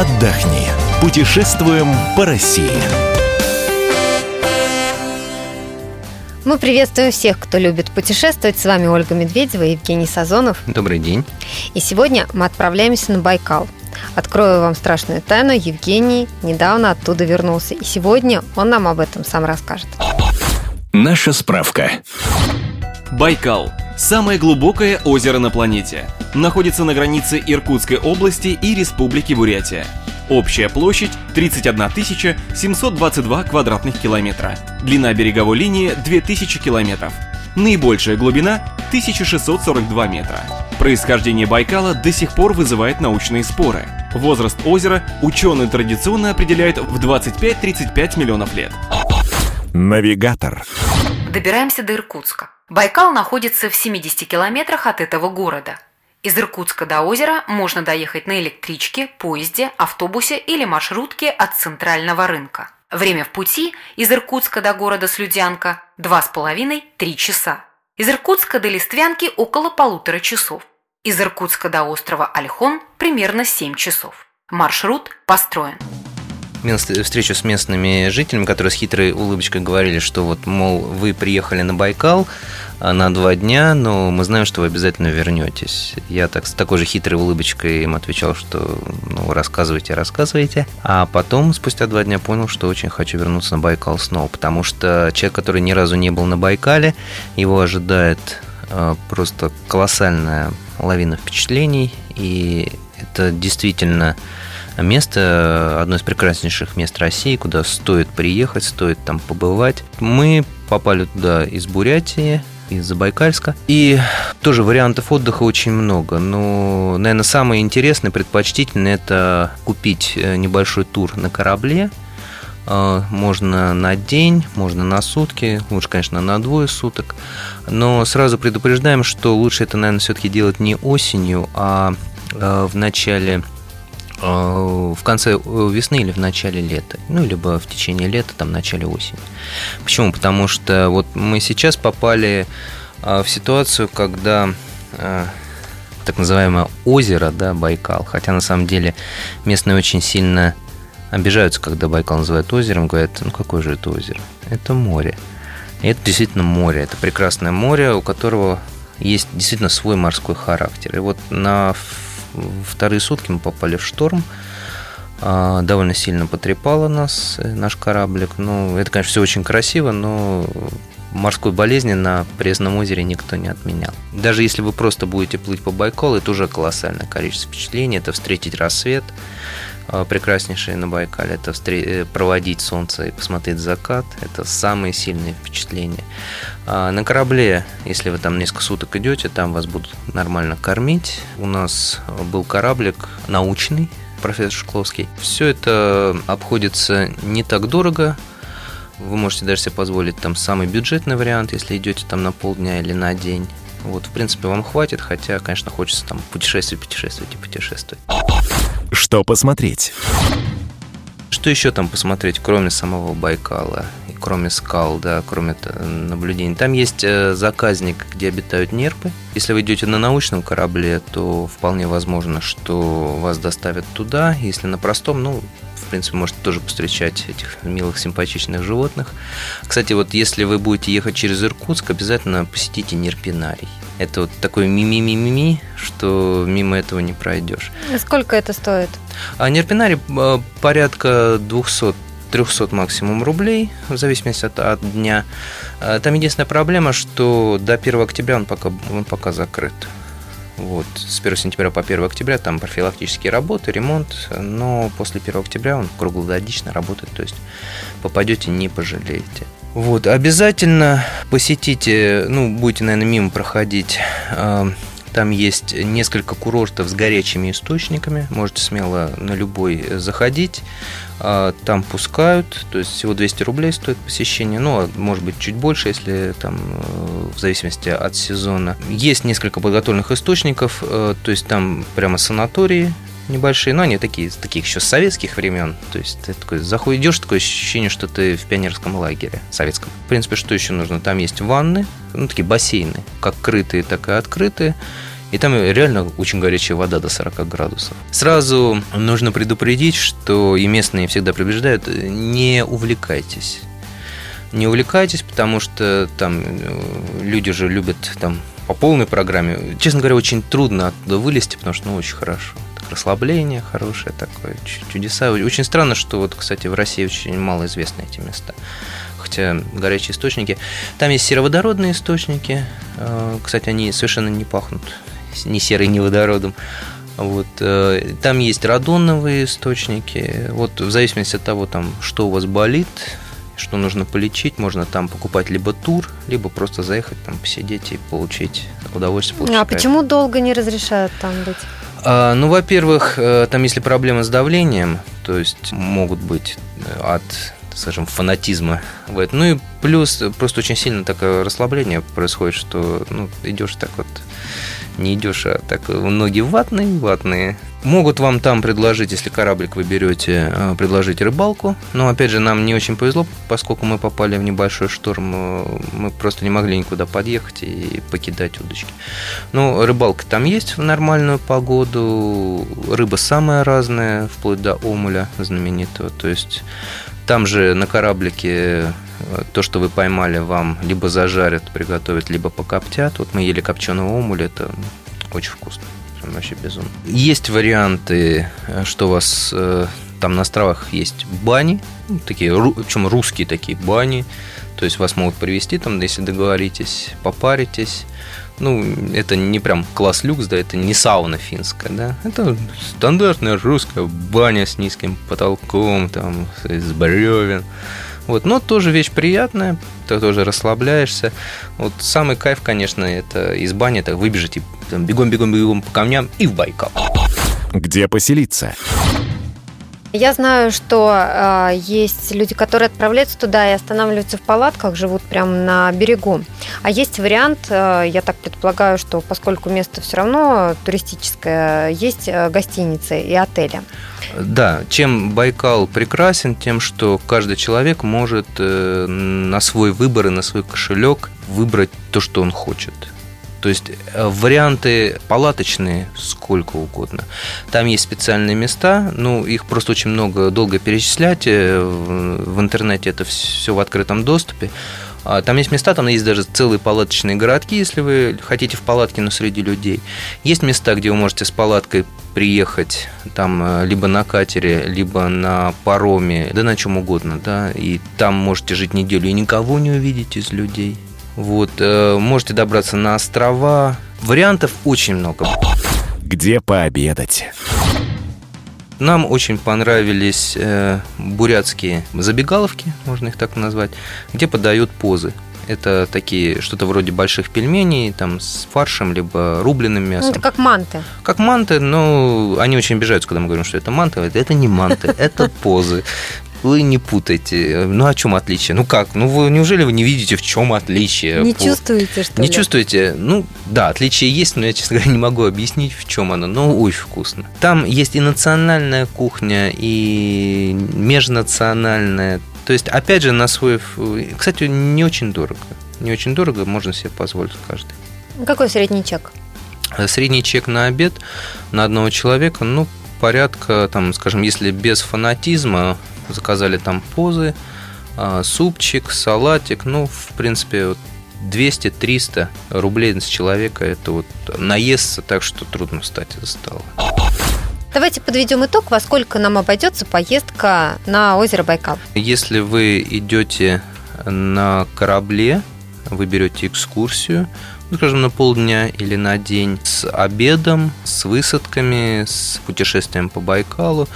отдохни. Путешествуем по России. Мы приветствуем всех, кто любит путешествовать. С вами Ольга Медведева и Евгений Сазонов. Добрый день. И сегодня мы отправляемся на Байкал. Открою вам страшную тайну. Евгений недавно оттуда вернулся. И сегодня он нам об этом сам расскажет. Наша справка. Байкал – самое глубокое озеро на планете. Находится на границе Иркутской области и Республики Бурятия. Общая площадь 31 722 квадратных километра. Длина береговой линии 2000 километров. Наибольшая глубина 1642 метра. Происхождение Байкала до сих пор вызывает научные споры. Возраст озера ученые традиционно определяют в 25-35 миллионов лет. Навигатор. Добираемся до Иркутска. Байкал находится в 70 километрах от этого города. Из Иркутска до озера можно доехать на электричке, поезде, автобусе или маршрутке от центрального рынка. Время в пути из Иркутска до города Слюдянка 2,5-3 часа. Из Иркутска до Листвянки около полутора часов. Из Иркутска до острова Альхон примерно 7 часов. Маршрут построен встречу с местными жителями, которые с хитрой улыбочкой говорили, что вот, мол, вы приехали на Байкал а, на два дня, но мы знаем, что вы обязательно вернетесь. Я так с такой же хитрой улыбочкой им отвечал, что ну, рассказывайте, рассказывайте. А потом, спустя два дня, понял, что очень хочу вернуться на Байкал снова, потому что человек, который ни разу не был на Байкале, его ожидает э, просто колоссальная лавина впечатлений, и это действительно место, одно из прекраснейших мест России, куда стоит приехать, стоит там побывать. Мы попали туда из Бурятии, из Забайкальска. И тоже вариантов отдыха очень много. Но, наверное, самое интересное, предпочтительное – это купить э, небольшой тур на корабле. Э, можно на день, можно на сутки, лучше, конечно, на двое суток. Но сразу предупреждаем, что лучше это, наверное, все-таки делать не осенью, а э, в начале в конце весны или в начале лета, ну, либо в течение лета, там, в начале осени. Почему? Потому что вот мы сейчас попали а, в ситуацию, когда а, так называемое озеро, да, Байкал, хотя на самом деле местные очень сильно обижаются, когда Байкал называют озером, говорят, ну какое же это озеро? Это море. И это действительно море, это прекрасное море, у которого есть действительно свой морской характер. И вот на вторые сутки мы попали в шторм. А, довольно сильно потрепало нас э, наш кораблик. Ну, это, конечно, все очень красиво, но морской болезни на Пресном озере никто не отменял. Даже если вы просто будете плыть по Байкалу, это уже колоссальное количество впечатлений. Это встретить рассвет, прекраснейшее на Байкале, это э, проводить солнце и посмотреть закат. Это самые сильные впечатления. А на корабле, если вы там несколько суток идете, там вас будут нормально кормить. У нас был кораблик научный, профессор Шкловский. Все это обходится не так дорого, вы можете даже себе позволить там самый бюджетный вариант, если идете там на полдня или на день. Вот, в принципе, вам хватит, хотя, конечно, хочется там путешествовать, путешествовать и путешествовать. Что посмотреть? Что еще там посмотреть, кроме самого Байкала, и кроме скал, да, кроме наблюдений? Там есть э, заказник, где обитают нерпы. Если вы идете на научном корабле, то вполне возможно, что вас доставят туда. Если на простом, ну, в принципе, можете тоже встречать этих милых, симпатичных животных. Кстати, вот если вы будете ехать через Иркутск, обязательно посетите Нерпинарий. Это вот такой ми-ми-ми-ми, что мимо этого не пройдешь. Сколько это стоит? А Нерпинарий а, порядка 200 300 максимум рублей, в зависимости от, от дня. А, там единственная проблема, что до 1 октября он пока, он пока закрыт. Вот, с 1 сентября по 1 октября там профилактические работы, ремонт, но после 1 октября он круглогодично работает, то есть попадете, не пожалеете. Вот, обязательно посетите, ну, будете, наверное, мимо проходить, а, там есть несколько курортов с горячими источниками. Можете смело на любой заходить. А, там пускают. То есть всего 200 рублей стоит посещение. Ну, а может быть, чуть больше, если там э, в зависимости от сезона. Есть несколько подготовленных источников. Э, то есть там прямо санатории небольшие, но они такие, таких еще советских времен. То есть ты такой заходишь, такое ощущение, что ты в пионерском лагере советском. В принципе, что еще нужно? Там есть ванны, ну, такие бассейны, как крытые, так и открытые. И там реально очень горячая вода до 40 градусов. Сразу нужно предупредить, что и местные всегда предупреждают, не увлекайтесь. Не увлекайтесь, потому что там э, люди же любят там по полной программе. Честно говоря, очень трудно оттуда вылезти, потому что ну, очень хорошо. Расслабление хорошее такое, чудеса. Очень странно, что вот, кстати, в России очень мало известны эти места хотя горячие источники. Там есть сероводородные источники. Э, кстати, они совершенно не пахнут ни серой, ни водородом. Вот, э, там есть радоновые источники. Вот в зависимости от того, там, что у вас болит, что нужно полечить, можно там покупать либо тур, либо просто заехать там посидеть и получить удовольствие. Получить а кайф. почему долго не разрешают там быть? А, ну, во-первых, э, там если проблемы с давлением, то есть могут быть от скажем, фанатизма. Ну и плюс просто очень сильно такое расслабление происходит, что ну, идешь так вот, не идешь, а так ноги ватные, ватные. Могут вам там предложить, если кораблик вы берете, э, предложить рыбалку. Но опять же, нам не очень повезло, поскольку мы попали в небольшой шторм, э, мы просто не могли никуда подъехать и покидать удочки. Ну, рыбалка там есть в нормальную погоду. Рыба самая разная, вплоть до омуля знаменитого. То есть там же на кораблике э, то, что вы поймали, вам либо зажарят, приготовят, либо покоптят. Вот мы ели копченого омуля, это очень вкусно. Прям вообще безумно. Есть варианты, э, что у вас э, там на островах есть бани, ну, такие, причем русские такие бани. То есть вас могут привести там, если договоритесь, попаритесь ну, это не прям класс люкс, да, это не сауна финская, да, это стандартная русская баня с низким потолком, там, из бревен, вот, но тоже вещь приятная, ты тоже расслабляешься. Вот самый кайф, конечно, это из бани, это выбежать и бегом-бегом-бегом по камням и в Байкал. Где поселиться? Я знаю, что э, есть люди, которые отправляются туда и останавливаются в палатках, живут прямо на берегу. А есть вариант, э, я так предполагаю, что поскольку место все равно туристическое, есть э, гостиницы и отели. Да, чем Байкал прекрасен, тем, что каждый человек может э, на свой выбор и на свой кошелек выбрать то, что он хочет. То есть варианты палаточные сколько угодно. Там есть специальные места, ну, их просто очень много, долго перечислять. В интернете это все в открытом доступе. А там есть места, там есть даже целые палаточные городки, если вы хотите в палатке, но среди людей. Есть места, где вы можете с палаткой приехать там э, либо на катере, либо на пароме, да на чем угодно, да, и там можете жить неделю и никого не увидеть из людей. Вот, э, можете добраться на острова. Вариантов очень много. Где пообедать? Нам очень понравились э, бурятские забегаловки, можно их так назвать, где подают позы. Это такие, что-то вроде больших пельменей, там с фаршем, либо рубленым мясом. Ну, это как манты. Как манты, но они очень обижаются, когда мы говорим, что это манты. Это не манты, это позы вы не путайте. Ну, о чем отличие? Ну как? Ну, вы неужели вы не видите, в чем отличие? Не по... чувствуете, что Не ли? чувствуете? Ну, да, отличие есть, но я, честно говоря, не могу объяснить, в чем оно. Но очень вкусно. Там есть и национальная кухня, и межнациональная. То есть, опять же, на свой... Кстати, не очень дорого. Не очень дорого, можно себе позволить каждый. Какой средний чек? Средний чек на обед на одного человека, ну, порядка, там, скажем, если без фанатизма, заказали там позы, а, супчик, салатик, ну, в принципе, 200-300 рублей с человека, это вот наесться так, что трудно встать из стола. Давайте подведем итог, во сколько нам обойдется поездка на озеро Байкал. Если вы идете на корабле, вы берете экскурсию, ну, скажем, на полдня или на день с обедом, с высадками, с путешествием по Байкалу,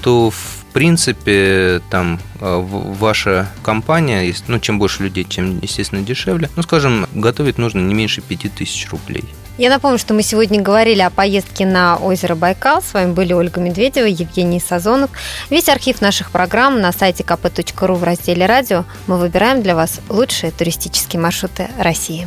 то в принципе, там э, ваша компания, ну, чем больше людей, тем, естественно, дешевле. Ну, скажем, готовить нужно не меньше 5000 рублей. Я напомню, что мы сегодня говорили о поездке на озеро Байкал. С вами были Ольга Медведева, Евгений Сазонов. Весь архив наших программ на сайте kp.ru в разделе «Радио». Мы выбираем для вас лучшие туристические маршруты России.